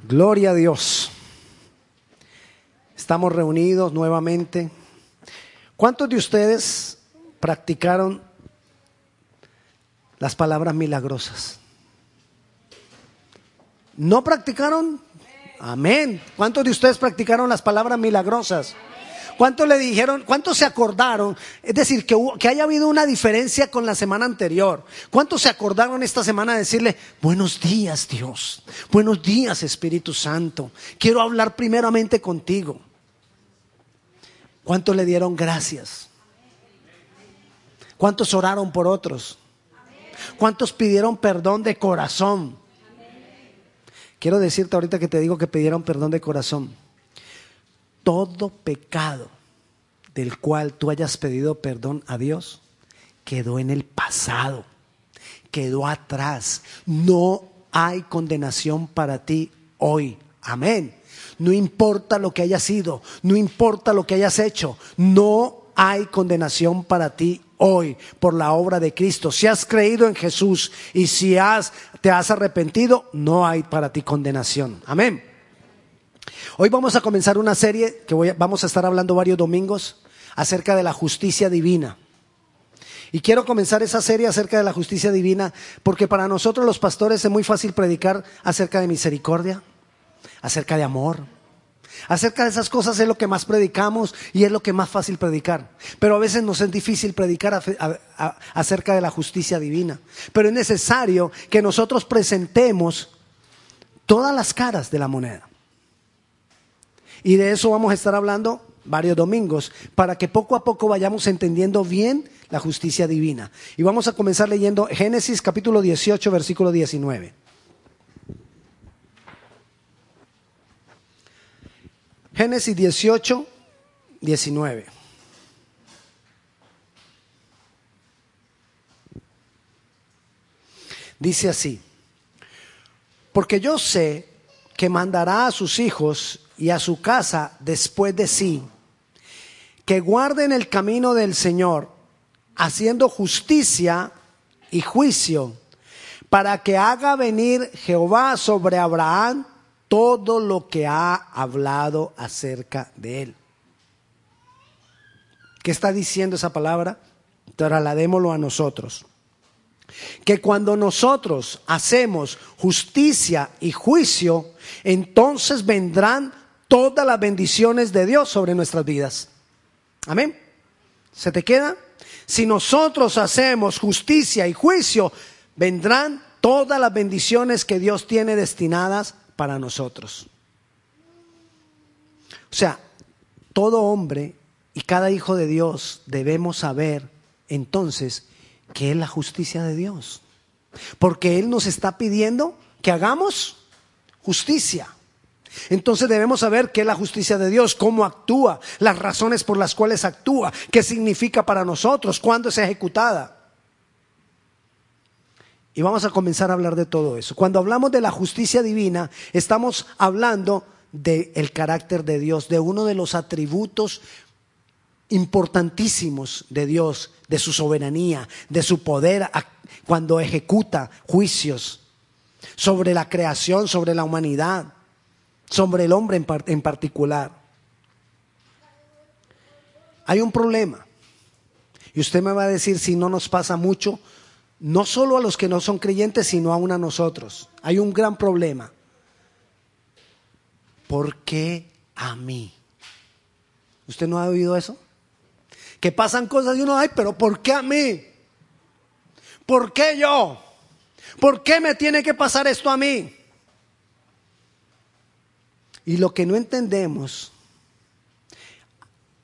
Gloria a Dios. Estamos reunidos nuevamente. ¿Cuántos de ustedes practicaron las palabras milagrosas? ¿No practicaron? Amén. ¿Cuántos de ustedes practicaron las palabras milagrosas? ¿Cuántos le dijeron, cuántos se acordaron? Es decir, que, que haya habido una diferencia con la semana anterior. ¿Cuántos se acordaron esta semana de decirle, buenos días Dios, buenos días Espíritu Santo, quiero hablar primeramente contigo? ¿Cuántos le dieron gracias? ¿Cuántos oraron por otros? ¿Cuántos pidieron perdón de corazón? Quiero decirte ahorita que te digo que pidieron perdón de corazón. Todo pecado del cual tú hayas pedido perdón a Dios quedó en el pasado, quedó atrás. No hay condenación para ti hoy. Amén. No importa lo que hayas sido, no importa lo que hayas hecho, no hay condenación para ti hoy por la obra de Cristo. Si has creído en Jesús y si has, te has arrepentido, no hay para ti condenación. Amén. Hoy vamos a comenzar una serie que vamos a estar hablando varios domingos acerca de la justicia divina. Y quiero comenzar esa serie acerca de la justicia divina porque para nosotros los pastores es muy fácil predicar acerca de misericordia, acerca de amor, Acerca de esas cosas es lo que más predicamos y es lo que más fácil predicar. Pero a veces nos es difícil predicar acerca de la justicia divina. Pero es necesario que nosotros presentemos todas las caras de la moneda. Y de eso vamos a estar hablando varios domingos, para que poco a poco vayamos entendiendo bien la justicia divina. Y vamos a comenzar leyendo Génesis capítulo 18, versículo 19. Génesis 18, 19. Dice así, porque yo sé que mandará a sus hijos y a su casa después de sí, que guarden el camino del Señor, haciendo justicia y juicio, para que haga venir Jehová sobre Abraham todo lo que ha hablado acerca de él. ¿Qué está diciendo esa palabra? Trasladémoslo a nosotros. Que cuando nosotros hacemos justicia y juicio, entonces vendrán todas las bendiciones de Dios sobre nuestras vidas. Amén. ¿Se te queda? Si nosotros hacemos justicia y juicio, vendrán todas las bendiciones que Dios tiene destinadas para nosotros. O sea, todo hombre y cada hijo de Dios debemos saber entonces qué es la justicia de Dios. Porque Él nos está pidiendo que hagamos justicia. Entonces debemos saber qué es la justicia de Dios, cómo actúa, las razones por las cuales actúa, qué significa para nosotros, cuándo es ejecutada. Y vamos a comenzar a hablar de todo eso. Cuando hablamos de la justicia divina, estamos hablando del carácter de Dios, de uno de los atributos importantísimos de Dios, de su soberanía, de su poder cuando ejecuta juicios sobre la creación, sobre la humanidad, sobre el hombre en, particular. Hay un problema. Y usted me va a decir si no nos pasa mucho no solo a los que no son creyentes, sino aún a nosotros. Hay un gran problema. ¿Por qué a mí? ¿Usted no ha oído eso? Que pasan cosas y uno, ay, pero ¿por qué a mí? ¿Por qué yo? ¿Por qué me tiene que pasar esto a mí? Y lo que no entendemos,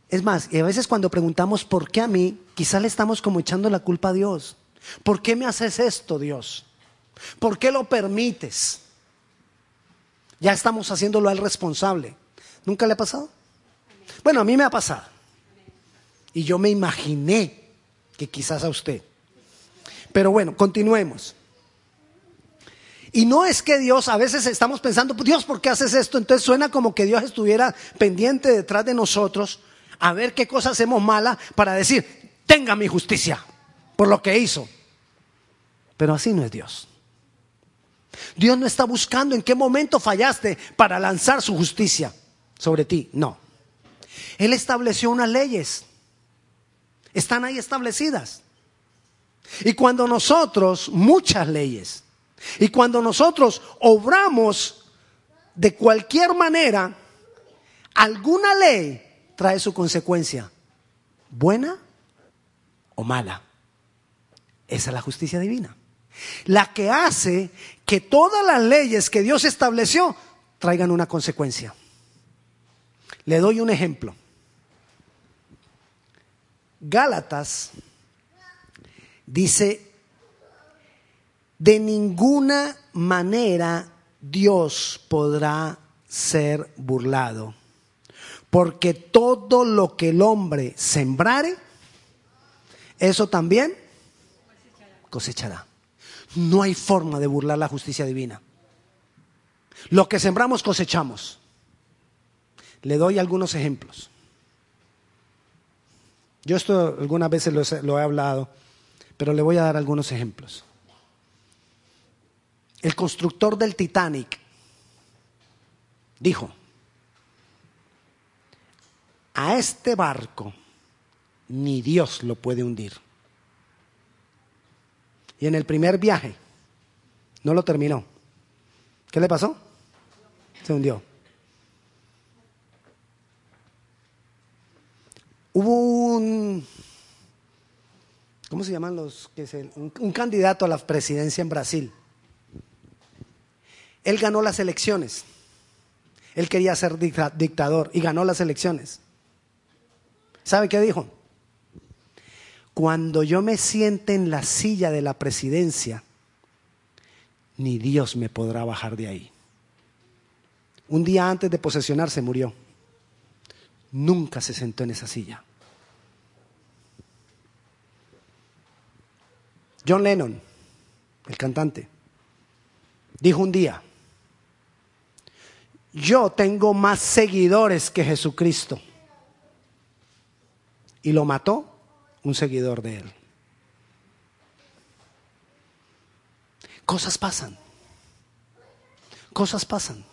es más, y a veces cuando preguntamos ¿por qué a mí? Quizá le estamos como echando la culpa a Dios. ¿Por qué me haces esto, Dios? ¿Por qué lo permites? Ya estamos haciéndolo al responsable. ¿Nunca le ha pasado? Bueno, a mí me ha pasado. Y yo me imaginé que quizás a usted. Pero bueno, continuemos. Y no es que Dios, a veces estamos pensando, Dios, ¿por qué haces esto? Entonces suena como que Dios estuviera pendiente detrás de nosotros a ver qué cosas hacemos mala para decir, tenga mi justicia por lo que hizo. Pero así no es Dios. Dios no está buscando en qué momento fallaste para lanzar su justicia sobre ti. No. Él estableció unas leyes. Están ahí establecidas. Y cuando nosotros, muchas leyes, y cuando nosotros obramos de cualquier manera, alguna ley trae su consecuencia, buena o mala. Esa es la justicia divina. La que hace que todas las leyes que Dios estableció traigan una consecuencia. Le doy un ejemplo. Gálatas dice, de ninguna manera Dios podrá ser burlado, porque todo lo que el hombre sembrare, eso también cosechará. No hay forma de burlar la justicia divina. Lo que sembramos cosechamos. Le doy algunos ejemplos. Yo esto algunas veces lo, he hablado, pero le voy a dar algunos ejemplos. El constructor del Titanic dijo, a este barco ni Dios lo puede hundir. Y en el primer viaje no lo terminó. ¿Qué le pasó? Se hundió. Hubo un, ¿cómo se llaman los? Que un, candidato a la presidencia en Brasil. Él ganó las elecciones. Él quería ser dictador y ganó las elecciones. ¿Sabe qué dijo? Cuando yo me siente en la silla de la presidencia, ni Dios me podrá bajar de ahí. Un día antes de posesionarse murió nunca se sentó en esa silla. John Lennon, el cantante, dijo un día, yo tengo más seguidores que Jesucristo. Y lo mató un seguidor de él. Cosas pasan. Cosas pasan.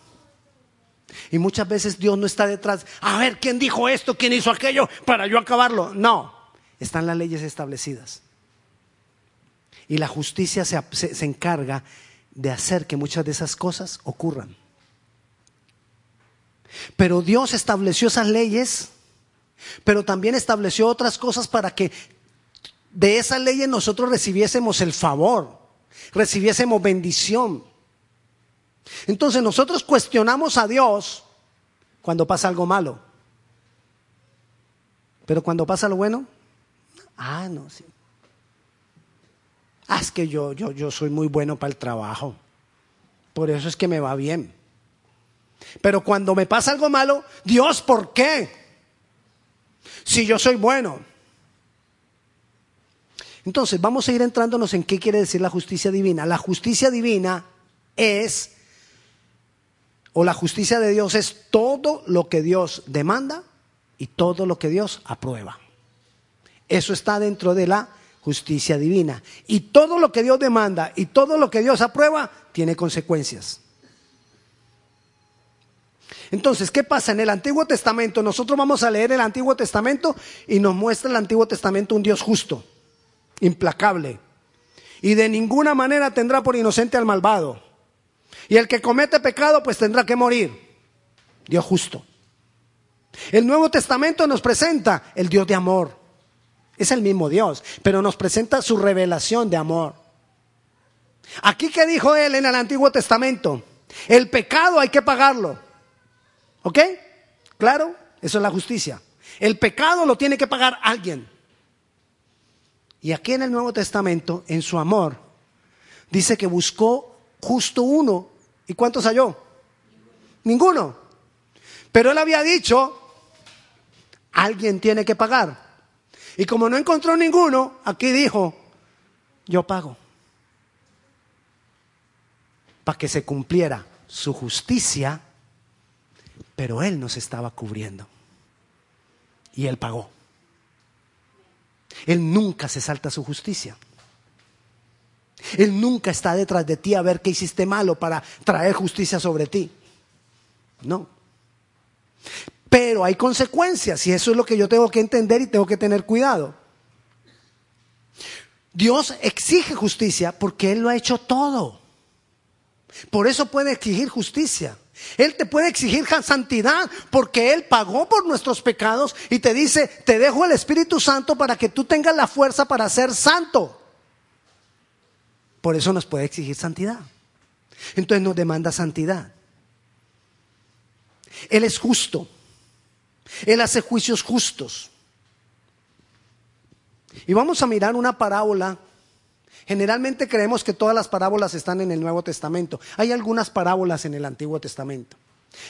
Y muchas veces Dios no está detrás, a ver, ¿quién dijo esto? ¿Quién hizo aquello? Para yo acabarlo. No, están las leyes establecidas. Y la justicia se, se encarga de hacer que muchas de esas cosas ocurran. Pero Dios estableció esas leyes, pero también estableció otras cosas para que de esas leyes nosotros recibiésemos el favor, recibiésemos bendición. Entonces nosotros cuestionamos a Dios cuando pasa algo malo. Pero cuando pasa lo bueno, ah, no, sí. Ah, es que yo, yo, yo soy muy bueno para el trabajo. Por eso es que me va bien. Pero cuando me pasa algo malo, Dios, ¿por qué? Si yo soy bueno. Entonces, vamos a ir entrándonos en qué quiere decir la justicia divina. La justicia divina es o la justicia de Dios es todo lo que Dios demanda y todo lo que Dios aprueba. Eso está dentro de la justicia divina. Y todo lo que Dios demanda y todo lo que Dios aprueba tiene consecuencias. Entonces, ¿qué pasa? En el Antiguo Testamento, nosotros vamos a leer el Antiguo Testamento y nos muestra el Antiguo Testamento un Dios justo, implacable, y de ninguna manera tendrá por inocente al malvado. Y el que comete pecado pues tendrá que morir. Dios justo. El Nuevo Testamento nos presenta el Dios de amor. Es el mismo Dios, pero nos presenta su revelación de amor. Aquí que dijo él en el Antiguo Testamento, el pecado hay que pagarlo. ¿Ok? Claro, eso es la justicia. El pecado lo tiene que pagar alguien. Y aquí en el Nuevo Testamento, en su amor, dice que buscó justo uno ¿Y cuántos halló? Ninguno. Pero él había dicho, alguien tiene que pagar. Y como no encontró ninguno, aquí dijo, yo pago. Para que se cumpliera su justicia, pero él nos estaba cubriendo. Y él pagó. Él nunca se salta su justicia. Él nunca está detrás de ti a ver qué hiciste malo para traer justicia sobre ti. No. Pero hay consecuencias y eso es lo que yo tengo que entender y tengo que tener cuidado. Dios exige justicia porque Él lo ha hecho todo. Por eso puede exigir justicia. Él te puede exigir santidad porque Él pagó por nuestros pecados y te dice, te dejo el Espíritu Santo para que tú tengas la fuerza para ser santo. Por eso nos puede exigir santidad. Entonces nos demanda santidad. Él es justo. Él hace juicios justos. Y vamos a mirar una parábola. Generalmente creemos que todas las parábolas están en el Nuevo Testamento. Hay algunas parábolas en el Antiguo Testamento.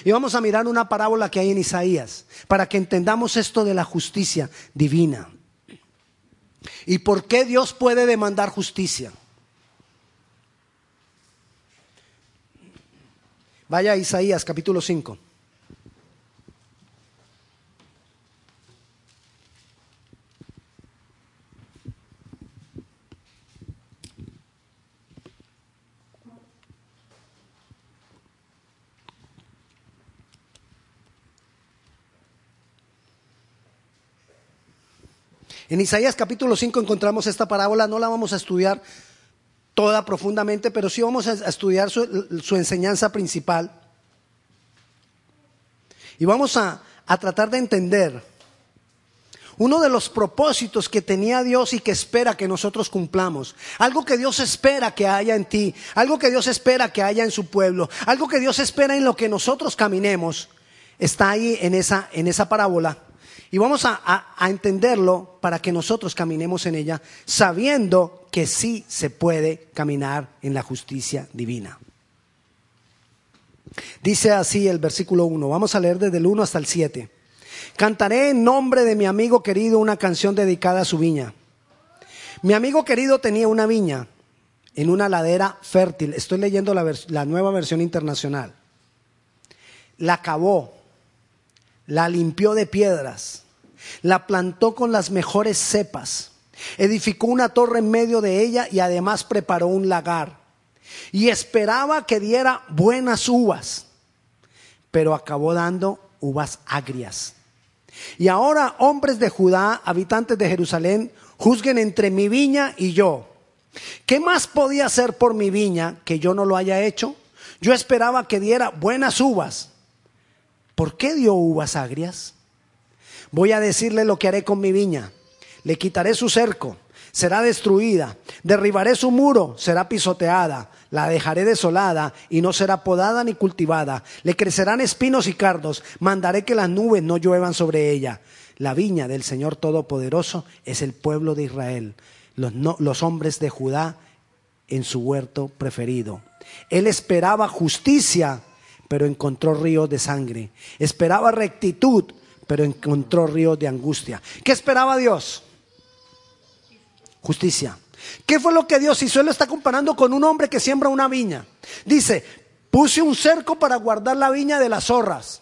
Y vamos a mirar una parábola que hay en Isaías para que entendamos esto de la justicia divina. ¿Y por qué Dios puede demandar justicia? Vaya a Isaías capítulo 5. En Isaías capítulo 5 encontramos esta parábola, no la vamos a estudiar toda profundamente, pero sí vamos a estudiar su, enseñanza principal. Y vamos a, tratar de entender uno de los propósitos que tenía Dios y que espera que nosotros cumplamos. Algo que Dios espera que haya en ti, algo que Dios espera que haya en su pueblo, algo que Dios espera en lo que nosotros caminemos, está ahí en esa parábola. Y vamos a, entenderlo para que nosotros caminemos en ella, sabiendo que sí se puede caminar en la justicia divina. Dice así el versículo 1, vamos a leer desde el 1 hasta el 7. Cantaré en nombre de mi amigo querido una canción dedicada a su viña. Mi amigo querido tenía una viña en una ladera fértil. Estoy leyendo la, la nueva versión internacional. La cavó la limpió de piedras, la plantó con las mejores cepas, edificó una torre en medio de ella y además preparó un lagar. Y esperaba que diera buenas uvas, pero acabó dando uvas agrias. Y ahora, hombres de Judá, habitantes de Jerusalén, juzguen entre mi viña y yo. ¿Qué más podía hacer por mi viña que yo no lo haya hecho? Yo esperaba que diera buenas uvas, ¿Por qué dio uvas agrias? Voy a decirle lo que haré con mi viña. Le quitaré su cerco, será destruida. Derribaré su muro, será pisoteada. La dejaré desolada y no será podada ni cultivada. Le crecerán espinos y cardos. Mandaré que las nubes no lluevan sobre ella. La viña del Señor Todopoderoso es el pueblo de Israel, los, los hombres de Judá en su huerto preferido. Él esperaba justicia pero encontró ríos de sangre. Esperaba rectitud, pero encontró ríos de angustia. ¿Qué esperaba Dios? Justicia. ¿Qué fue lo que Dios hizo? Él lo está comparando con un hombre que siembra una viña. Dice, puse un cerco para guardar la viña de las zorras.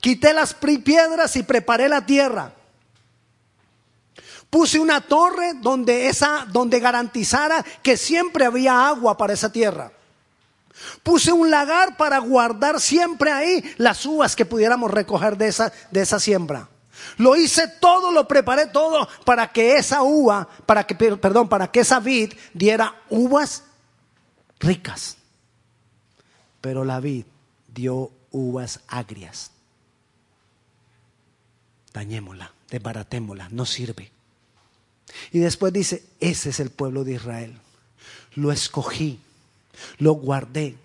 Quité las piedras y preparé la tierra. Puse una torre donde esa donde garantizara que siempre había agua para esa tierra. Puse un lagar para guardar siempre ahí las uvas que pudiéramos recoger de esa, de esa siembra. Lo hice todo, lo preparé todo para que esa uva, para que, perdón, para que esa vid diera uvas ricas. Pero la vid dio uvas agrias. Dañémosla, desbaratémosla, no sirve. Y después dice, ese es el pueblo de Israel. Lo escogí lo guardé,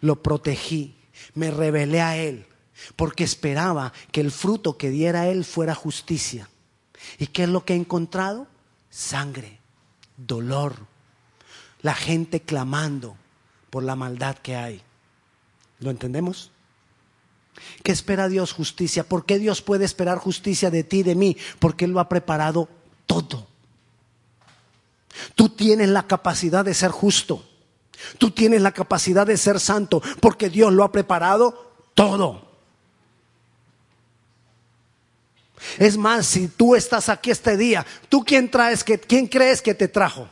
lo protegí, me revelé a Él, porque esperaba que el fruto que diera Él fuera justicia. ¿Y qué es lo que he encontrado? Sangre, dolor, la gente clamando por la maldad que hay. ¿Lo entendemos? ¿Qué espera Dios? Justicia. ¿Por qué Dios puede esperar justicia de ti de mí? Porque Él lo ha preparado todo. Tú tienes la capacidad de ser justo. Tú tienes la capacidad de ser santo porque Dios lo ha preparado todo. Es más, si tú estás aquí este día, ¿tú quién traes que quién crees que te trajo?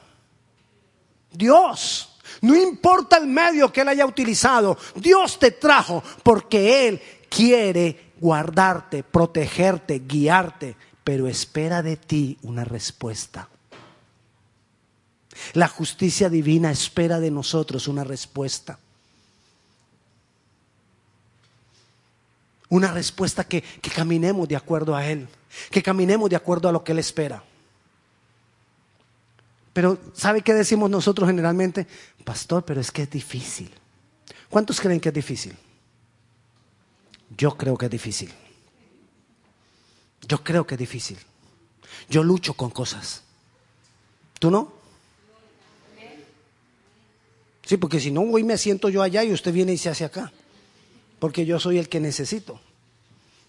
Dios. No importa el medio que Él haya utilizado, Dios te trajo porque Él quiere guardarte, protegerte, guiarte, pero espera de ti una respuesta. La justicia divina espera de nosotros una respuesta. Una respuesta que, que, caminemos de acuerdo a Él, que caminemos de acuerdo a lo que Él espera. Pero ¿sabe qué decimos nosotros generalmente? Pastor, pero es que es difícil. ¿Cuántos creen que es difícil? Yo creo que es difícil. Yo creo que es difícil. Yo lucho con cosas. ¿Tú no? Sí, porque si no voy me siento yo allá y usted viene y se hace acá. Porque yo soy el que necesito.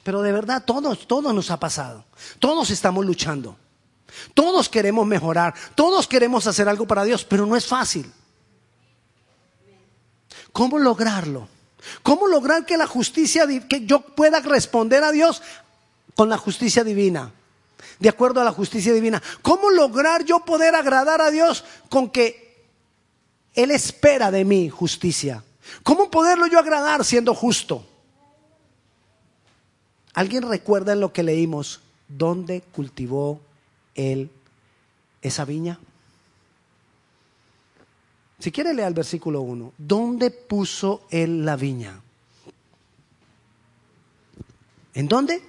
Pero de verdad, todos, todos nos ha pasado. Todos estamos luchando. Todos queremos mejorar. Todos queremos hacer algo para Dios, pero no es fácil. ¿Cómo lograrlo? ¿Cómo lograr que la justicia, que yo pueda responder a Dios con la justicia divina? De acuerdo a la justicia divina. ¿Cómo lograr yo poder agradar a Dios con que Él espera de mí justicia? ¿Cómo poderlo yo agradar siendo justo? ¿Alguien recuerda en lo que leímos dónde cultivó Él esa viña? Si quiere leer el versículo 1. ¿Dónde puso Él la viña? ¿En dónde?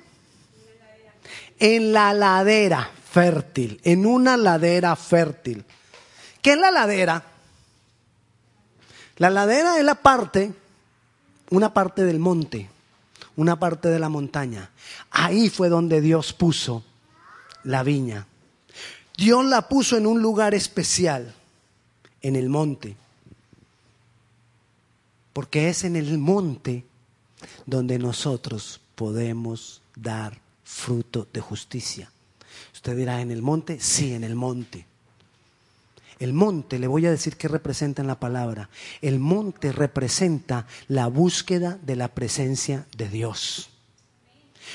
En la ladera fértil, en una ladera fértil. ¿Qué es la ladera? La ladera es la parte, una parte del monte, una parte de la montaña. Ahí fue donde Dios puso la viña. Dios la puso en un lugar especial, en el monte. Porque es en el monte donde nosotros podemos dar fruto de justicia. Usted dirá, ¿en el monte? Sí, en el monte. El monte, le voy a decir qué representa en la palabra. El monte representa la búsqueda de la presencia de Dios.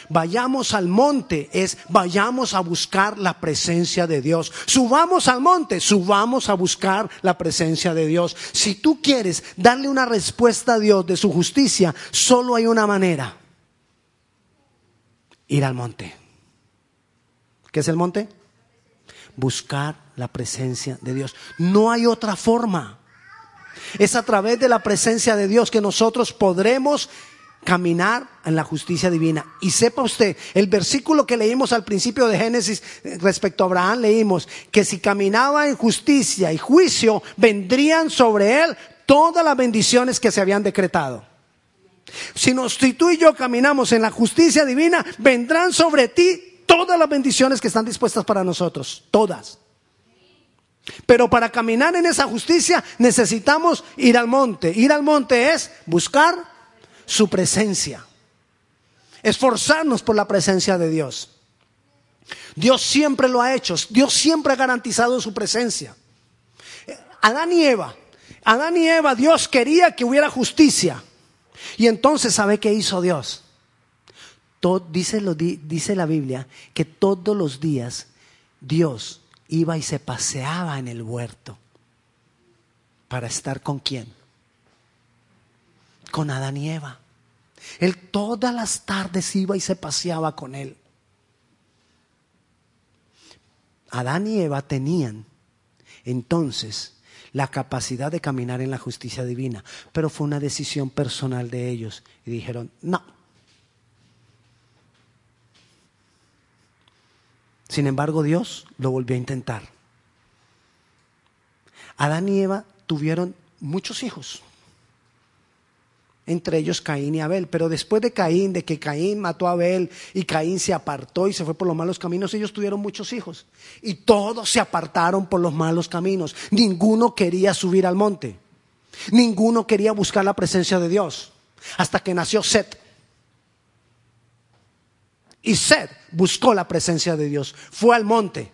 Vayamos al monte es vayamos a buscar la presencia de Dios. Subamos al monte, subamos a buscar la presencia de Dios. Si tú quieres darle una respuesta a Dios de su justicia, solo hay una manera. Ir al monte. ¿Qué es el monte? Buscar la presencia de Dios. No hay otra forma. Es a través de la presencia de Dios que nosotros podremos caminar en la justicia divina. Y sepa usted, el versículo que leímos al principio de Génesis respecto a Abraham, leímos que si caminaba en justicia y juicio, vendrían sobre él todas las bendiciones que se habían decretado. Si, nos, si tú y yo caminamos en la justicia divina, vendrán sobre ti todas las bendiciones que están dispuestas para nosotros, todas. Pero para caminar en esa justicia necesitamos ir al monte. Ir al monte es buscar su presencia. Esforzarnos por la presencia de Dios. Dios siempre lo ha hecho. Dios siempre ha garantizado su presencia. Adán y Eva. Adán y Eva, Dios quería que hubiera justicia. Y entonces, ¿sabe qué hizo Dios? Dice, lo, dice la Biblia que todos los días Dios iba y se paseaba en el huerto. ¿Para estar con quién? Con Adán y Eva. Él todas las tardes iba y se paseaba con él. Adán y Eva tenían entonces la capacidad de caminar en la justicia divina, pero fue una decisión personal de ellos y dijeron, no. Sin embargo, Dios lo volvió a intentar. Adán y Eva tuvieron muchos hijos entre ellos Caín y Abel. Pero después de Caín, de que Caín mató a Abel y Caín se apartó y se fue por los malos caminos, ellos tuvieron muchos hijos. Y todos se apartaron por los malos caminos. Ninguno quería subir al monte. Ninguno quería buscar la presencia de Dios. Hasta que nació Set. Y Set buscó la presencia de Dios. Fue al monte.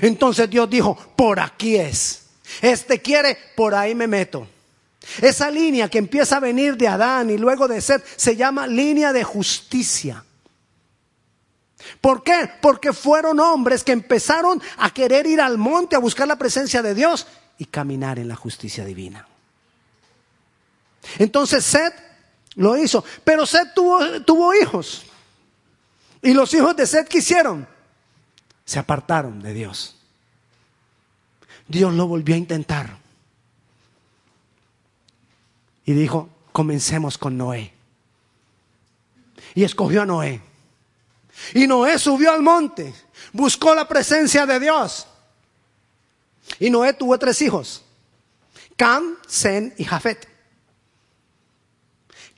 Entonces Dios dijo, por aquí es. Este quiere, por ahí me meto. Esa línea que empieza a venir de Adán y luego de Seth se llama línea de justicia. ¿Por qué? Porque fueron hombres que empezaron a querer ir al monte a buscar la presencia de Dios y caminar en la justicia divina. Entonces Seth lo hizo, pero Seth tuvo hijos. Y los hijos de Seth, ¿qué hicieron? Se apartaron de Dios. Dios lo volvió a intentar. Y dijo, comencemos con Noé. Y escogió a Noé. Y Noé subió al monte, buscó la presencia de Dios. Y Noé tuvo tres hijos, Cam, Sen y Jafet.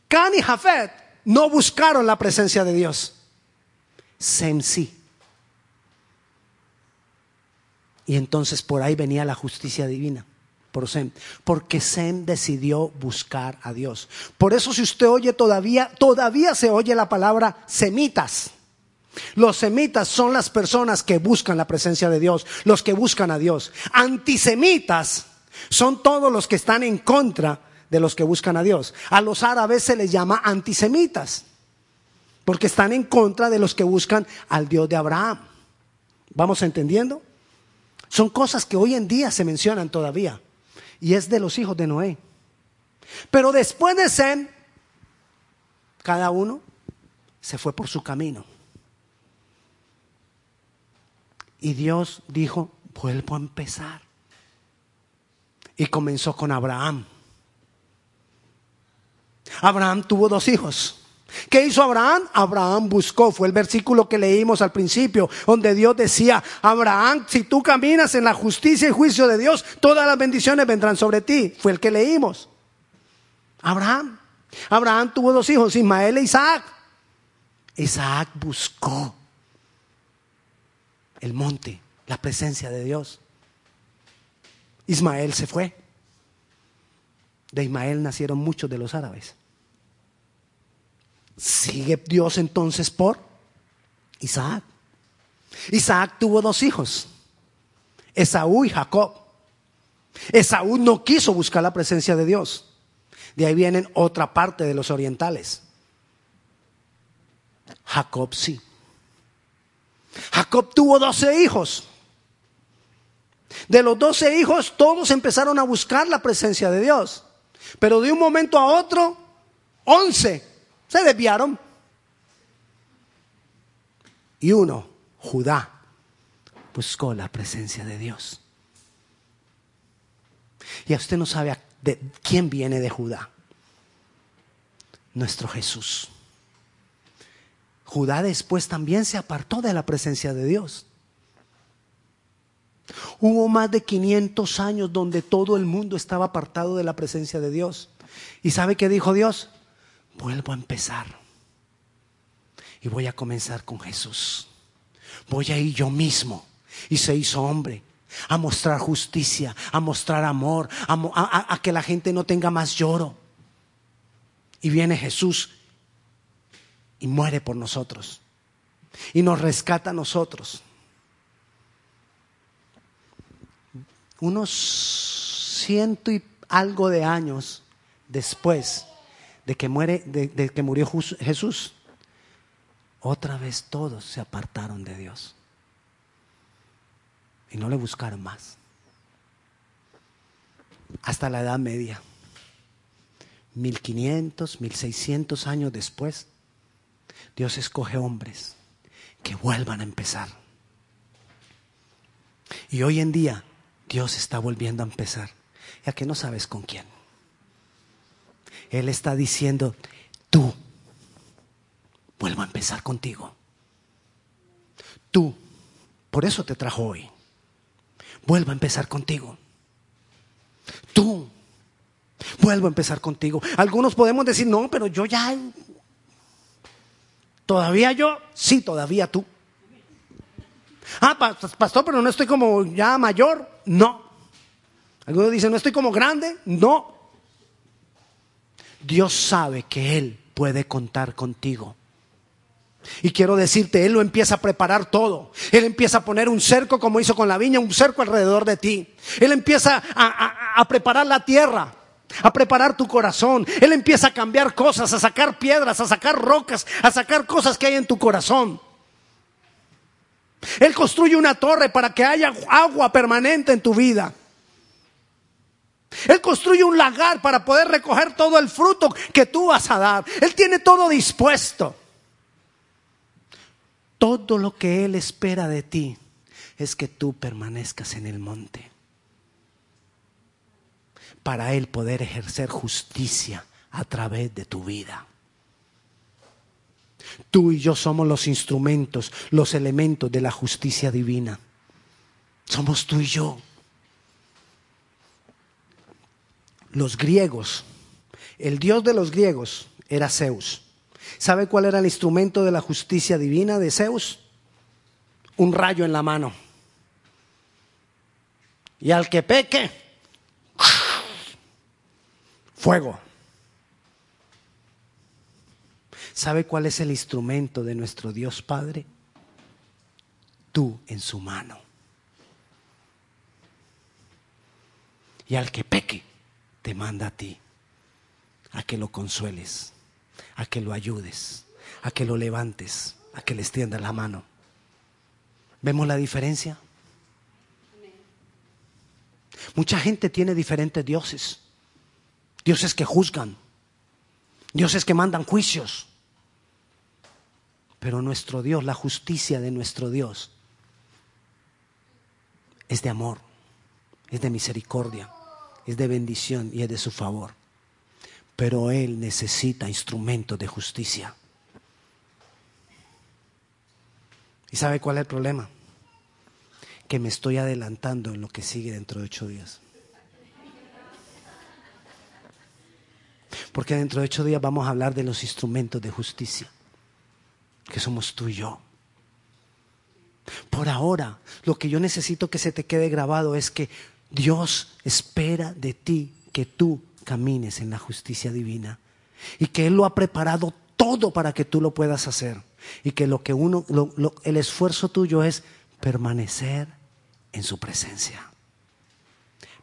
Can y Jafet no buscaron la presencia de Dios. Sem sí. Y entonces por ahí venía la justicia divina. Por Sem, porque Sem decidió buscar a Dios. Por eso si usted oye todavía, todavía se oye la palabra semitas. Los semitas son las personas que buscan la presencia de Dios, los que buscan a Dios. Antisemitas son todos los que están en contra de los que buscan a Dios. A los árabes se les llama antisemitas, porque están en contra de los que buscan al Dios de Abraham. ¿Vamos entendiendo? Son cosas que hoy en día se mencionan todavía. Y es de los hijos de Noé. Pero después de Sem, cada uno se fue por su camino. Y Dios dijo, vuelvo a empezar. Y comenzó con Abraham. Abraham tuvo dos hijos. ¿Qué hizo Abraham? Abraham buscó, fue el versículo que leímos al principio, donde Dios decía, Abraham, si tú caminas en la justicia y juicio de Dios, todas las bendiciones vendrán sobre ti. Fue el que leímos. Abraham. Abraham tuvo dos hijos, Ismael e Isaac. Isaac buscó el monte, la presencia de Dios. Ismael se fue. De Ismael nacieron muchos de los árabes. Sigue Dios entonces por Isaac. Isaac tuvo dos hijos, Esaú y Jacob. Esaú no quiso buscar la presencia de Dios. De ahí vienen otra parte de los orientales. Jacob sí. Jacob tuvo doce hijos. De los doce hijos, todos empezaron a buscar la presencia de Dios. Pero de un momento a otro, once se desviaron. Y uno, Judá, buscó la presencia de Dios. Y a usted no sabe de quién viene de Judá. Nuestro Jesús. Judá después también se apartó de la presencia de Dios. Hubo más de 500 años donde todo el mundo estaba apartado de la presencia de Dios. ¿Y sabe qué dijo Dios? Vuelvo a empezar. Y voy a comenzar con Jesús. Voy a ir yo mismo. Y se hizo hombre. A mostrar justicia, a mostrar amor, a, que la gente no tenga más lloro. Y viene Jesús y muere por nosotros. Y nos rescata a nosotros. Unos ciento y algo de años después, de que, muere, de, que murió Jesús, otra vez todos se apartaron de Dios. Y no le buscaron más. Hasta la Edad Media. 1500, 1600 años después, Dios escoge hombres que vuelvan a empezar. Y hoy en día Dios está volviendo a empezar. Ya que no sabes con quién. Él está diciendo, tú, vuelvo a empezar contigo. Tú, por eso te trajo hoy. Vuelvo a empezar contigo. Tú, vuelvo a empezar contigo. Algunos podemos decir, no, pero yo ya... Todavía yo, sí, todavía tú. Ah, pastor, pero no estoy como ya mayor. No. Algunos dicen, no estoy como grande. No. Dios sabe que Él puede contar contigo. Y quiero decirte, Él lo empieza a preparar todo. Él empieza a poner un cerco como hizo con la viña, un cerco alrededor de ti. Él empieza a, preparar la tierra, a preparar tu corazón. Él empieza a cambiar cosas, a sacar piedras, a sacar rocas, a sacar cosas que hay en tu corazón. Él construye una torre para que haya agua permanente en tu vida. Él construye un lagar para poder recoger todo el fruto que tú vas a dar. Él tiene todo dispuesto. Todo lo que Él espera de ti es que tú permanezcas en el monte. Para Él poder ejercer justicia a través de tu vida. Tú y yo somos los instrumentos, los elementos de la justicia divina. Somos tú y yo. Los griegos, el dios de los griegos era Zeus. ¿Sabe cuál era el instrumento de la justicia divina de Zeus? Un rayo en la mano. Y al que peque, fuego. ¿Sabe cuál es el instrumento de nuestro Dios Padre? Tú en su mano. Y al que peque, te manda a ti, a que lo consueles, a que lo ayudes, a que lo levantes, a que le extiendas la mano. ¿Vemos la diferencia? Mucha gente tiene diferentes dioses. Dioses que juzgan, dioses que mandan juicios, pero nuestro Dios, la justicia de nuestro Dios, es de amor, es de misericordia, es de bendición y es de su favor. Pero Él necesita instrumentos de justicia. ¿Y sabe cuál es el problema? Que me estoy adelantando en lo que sigue dentro de ocho días. Porque dentro de ocho días vamos a hablar de los instrumentos de justicia que somos tú y yo. Por ahora, lo que yo necesito que se te quede grabado es que Dios espera de ti que tú camines en la justicia divina y que Él lo ha preparado todo para que tú lo puedas hacer y que lo que uno, el esfuerzo tuyo es permanecer en su presencia.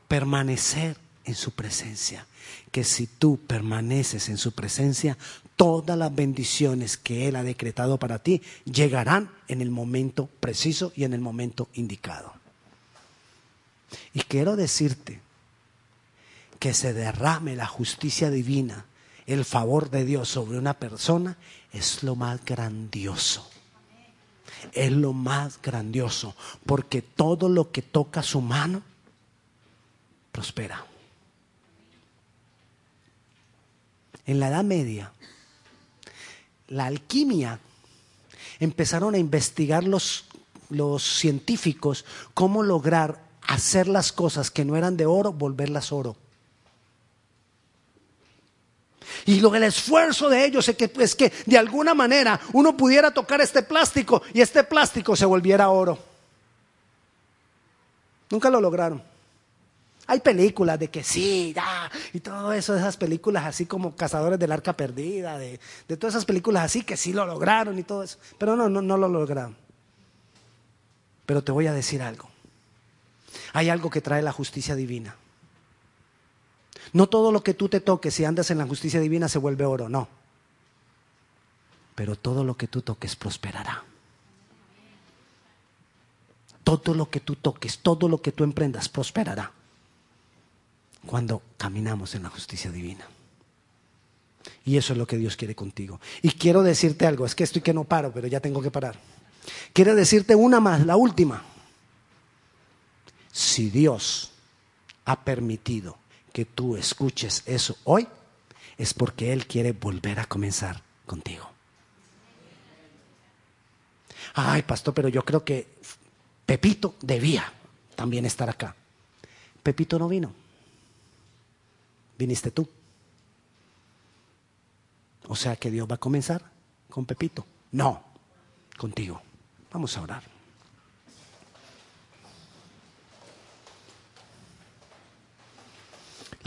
Permanecer en su presencia. Que si tú permaneces en su presencia, todas las bendiciones que Él ha decretado para ti llegarán en el momento preciso y en el momento indicado. Y quiero decirte que se derrame la justicia divina, el favor de Dios sobre una persona, es lo más grandioso. Es lo más grandioso, porque todo lo que toca su mano prospera. En la Edad Media, la alquimia, empezaron a investigar los, los científicos cómo lograr hacer las cosas que no eran de oro, volverlas oro. Y lo, el esfuerzo de ellos es que, que de alguna manera uno pudiera tocar este plástico y este plástico se volviera oro. Nunca lo lograron. Hay películas de que sí, ya, y todo eso, esas películas así como Cazadores del Arca Perdida, de, todas esas películas así que sí lo lograron y todo eso. Pero no, no, no lo lograron. Pero te voy a decir algo. Hay algo que trae la justicia divina. No todo lo que tú te toques si andas en la justicia divina se vuelve oro, no. Pero todo lo que tú toques prosperará. Todo lo que tú toques, todo lo que tú emprendas prosperará cuando caminamos en la justicia divina. Y eso es lo que Dios quiere contigo. Y quiero decirte algo, es que estoy que no paro, pero ya tengo que parar. Quiero decirte una más, la última. Si Dios ha permitido que tú escuches eso hoy, es porque Él quiere volver a comenzar contigo. Ay, pastor, pero yo creo que Pepito debía también estar acá. Pepito no vino viniste tú. O sea que Dios va a comenzar con Pepito. No, contigo. Vamos a orar.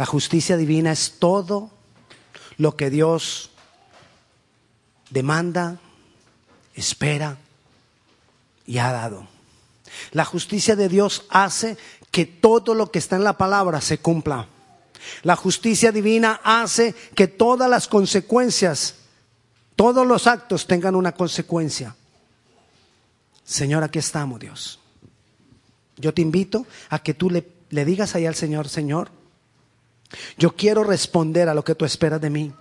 La justicia divina es todo lo que Dios demanda, espera y ha dado. La justicia de Dios hace que todo lo que está en la palabra se cumpla. La justicia divina hace que todas las consecuencias, todos los actos tengan una consecuencia. Señor, aquí estamos, Dios. Yo te invito a que tú le, digas ahí al Señor, Señor, Yo quiero responder a lo que tú esperas de mí.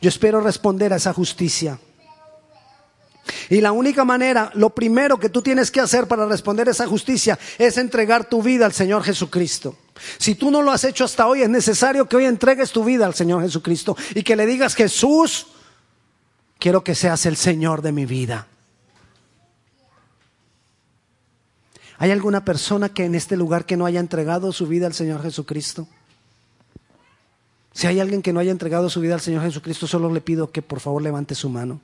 Yo espero responder a esa justicia. Y la única manera, lo primero que tú tienes que hacer para responder a esa justicia es entregar tu vida al Señor Jesucristo. Si tú no lo has hecho hasta hoy, es necesario que hoy entregues tu vida al Señor Jesucristo y que le digas, Jesús, quiero que seas el Señor de mi vida. ¿Hay alguna persona que en este lugar que no haya entregado su vida al Señor Jesucristo? Si hay alguien que no haya entregado su vida al Señor Jesucristo, solo le pido que por favor levante su mano.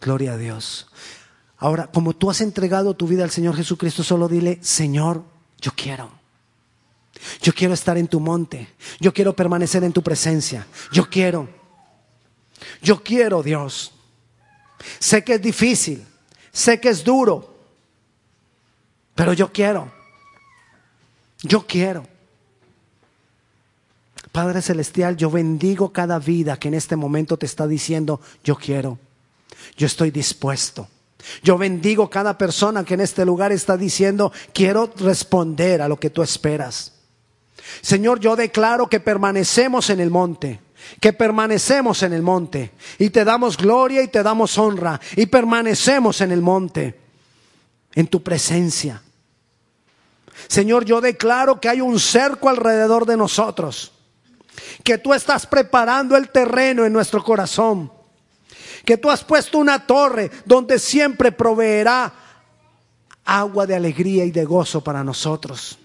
Gloria a Dios. Ahora, como tú has entregado tu vida al Señor Jesucristo, solo dile, Señor, yo quiero. Yo quiero estar en tu monte. Yo quiero permanecer en tu presencia. Yo quiero. Yo quiero, Dios. Sé que es difícil. Sé que es duro. Pero yo quiero. Yo quiero. Padre Celestial, yo bendigo cada vida que en este momento te está diciendo, yo quiero. Yo estoy dispuesto. Yo bendigo cada persona que en este lugar está diciendo, quiero responder a lo que tú esperas. Señor, yo declaro que permanecemos en el monte, que permanecemos en el monte y te damos gloria y te damos honra y permanecemos en el monte, en tu presencia. Señor, yo declaro que hay un cerco alrededor de nosotros, que tú estás preparando el terreno en nuestro corazón, que tú has puesto una torre donde siempre proveerá agua de alegría y de gozo para nosotros.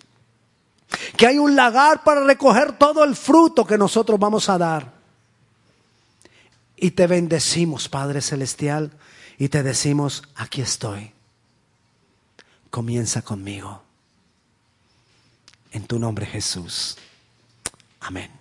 Que hay un lagar para recoger todo el fruto que nosotros vamos a dar. Y te bendecimos, Padre Celestial, y te decimos, aquí estoy. Comienza conmigo. En tu nombre Jesús. Amén.